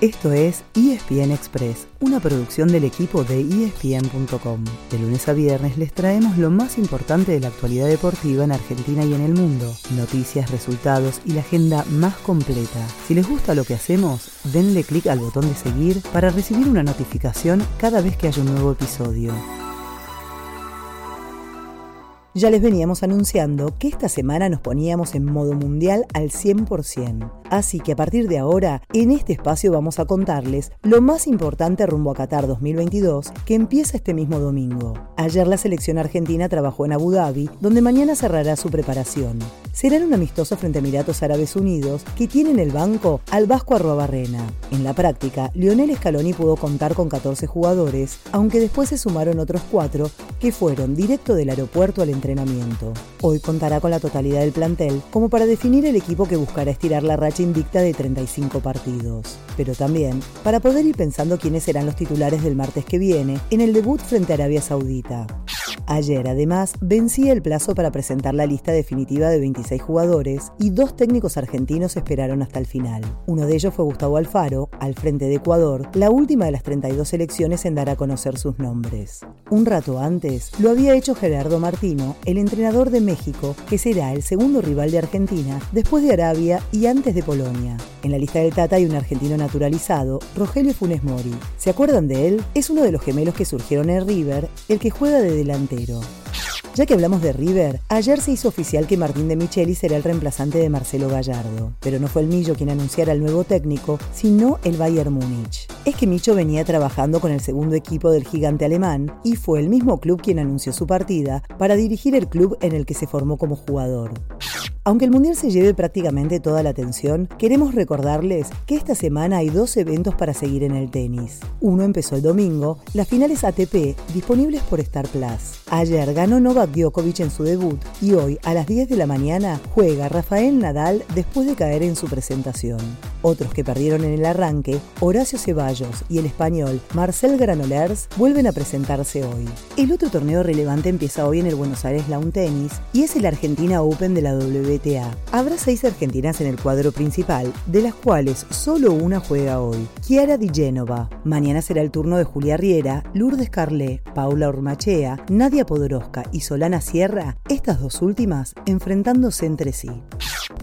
Esto es ESPN Express, una producción del equipo de ESPN.com. De lunes a viernes les traemos lo más importante de la actualidad deportiva en Argentina y en el mundo, noticias, resultados y la agenda más completa. Si les gusta lo que hacemos, denle clic al botón de seguir para recibir una notificación cada vez que haya un nuevo episodio. Ya les veníamos anunciando que esta semana nos poníamos en modo mundial al 100%. Así que a partir de ahora, en este espacio vamos a contarles lo más importante rumbo a Qatar 2022 que empieza este mismo domingo. Ayer la selección argentina trabajó en Abu Dhabi, donde mañana cerrará su preparación. Será en un amistoso frente a Emiratos Árabes Unidos que tiene en el banco al Vasco Arrobarrena. En la práctica, Lionel Scaloni pudo contar con 14 jugadores, aunque después se sumaron otros cuatro que fueron directo del aeropuerto al entrenamiento. Hoy contará con la totalidad del plantel como para definir el equipo que buscará estirar la racha invicta de 35 partidos. Pero también para poder ir pensando quiénes serán los titulares del martes que viene en el debut frente a Arabia Saudita. Ayer, además, vencía el plazo para presentar la lista definitiva de 26 jugadores y dos técnicos argentinos esperaron hasta el final. Uno de ellos fue Gustavo Alfaro, al frente de Ecuador, la última de las 32 elecciones en dar a conocer sus nombres. Un rato antes, lo había hecho Gerardo Martino, el entrenador de México, que será el segundo rival de Argentina después de Arabia y antes de Polonia. En la lista del Tata hay un argentino naturalizado, Rogelio Funes Mori. ¿Se acuerdan de él? Es uno de los gemelos que surgieron en River, el que juega de delantero ya que hablamos de River, ayer se hizo oficial que Martín de Micheli será el reemplazante de Marcelo Gallardo, pero no fue el Millo quien anunciara al nuevo técnico, sino el Bayern Múnich. Es que Micho venía trabajando con el segundo equipo del gigante alemán y fue el mismo club quien anunció su partida para dirigir el club en el que se formó como jugador. Aunque el Mundial se lleve prácticamente toda la atención, queremos recordarles que esta semana hay dos eventos para seguir en el tenis. Uno empezó el domingo, las finales ATP, disponibles por Star Plus. Ayer ganó Novak Djokovic en su debut y hoy a las 10 de la mañana juega Rafael Nadal después de caer en su presentación. Otros que perdieron en el arranque, Horacio Ceballos y el español Marcel Granollers, vuelven a presentarse hoy. El otro torneo relevante empieza hoy en el Buenos Aires Lawn Tennis y es el Argentina Open de la WTA. Habrá seis argentinas en el cuadro principal, de las cuales solo una juega hoy, Chiara Di Genova. Mañana será el turno de Julia Riera, Lourdes Carlé, Paula Ormachea, Nadia Podoroska y Solana Sierra, estas dos últimas enfrentándose entre sí.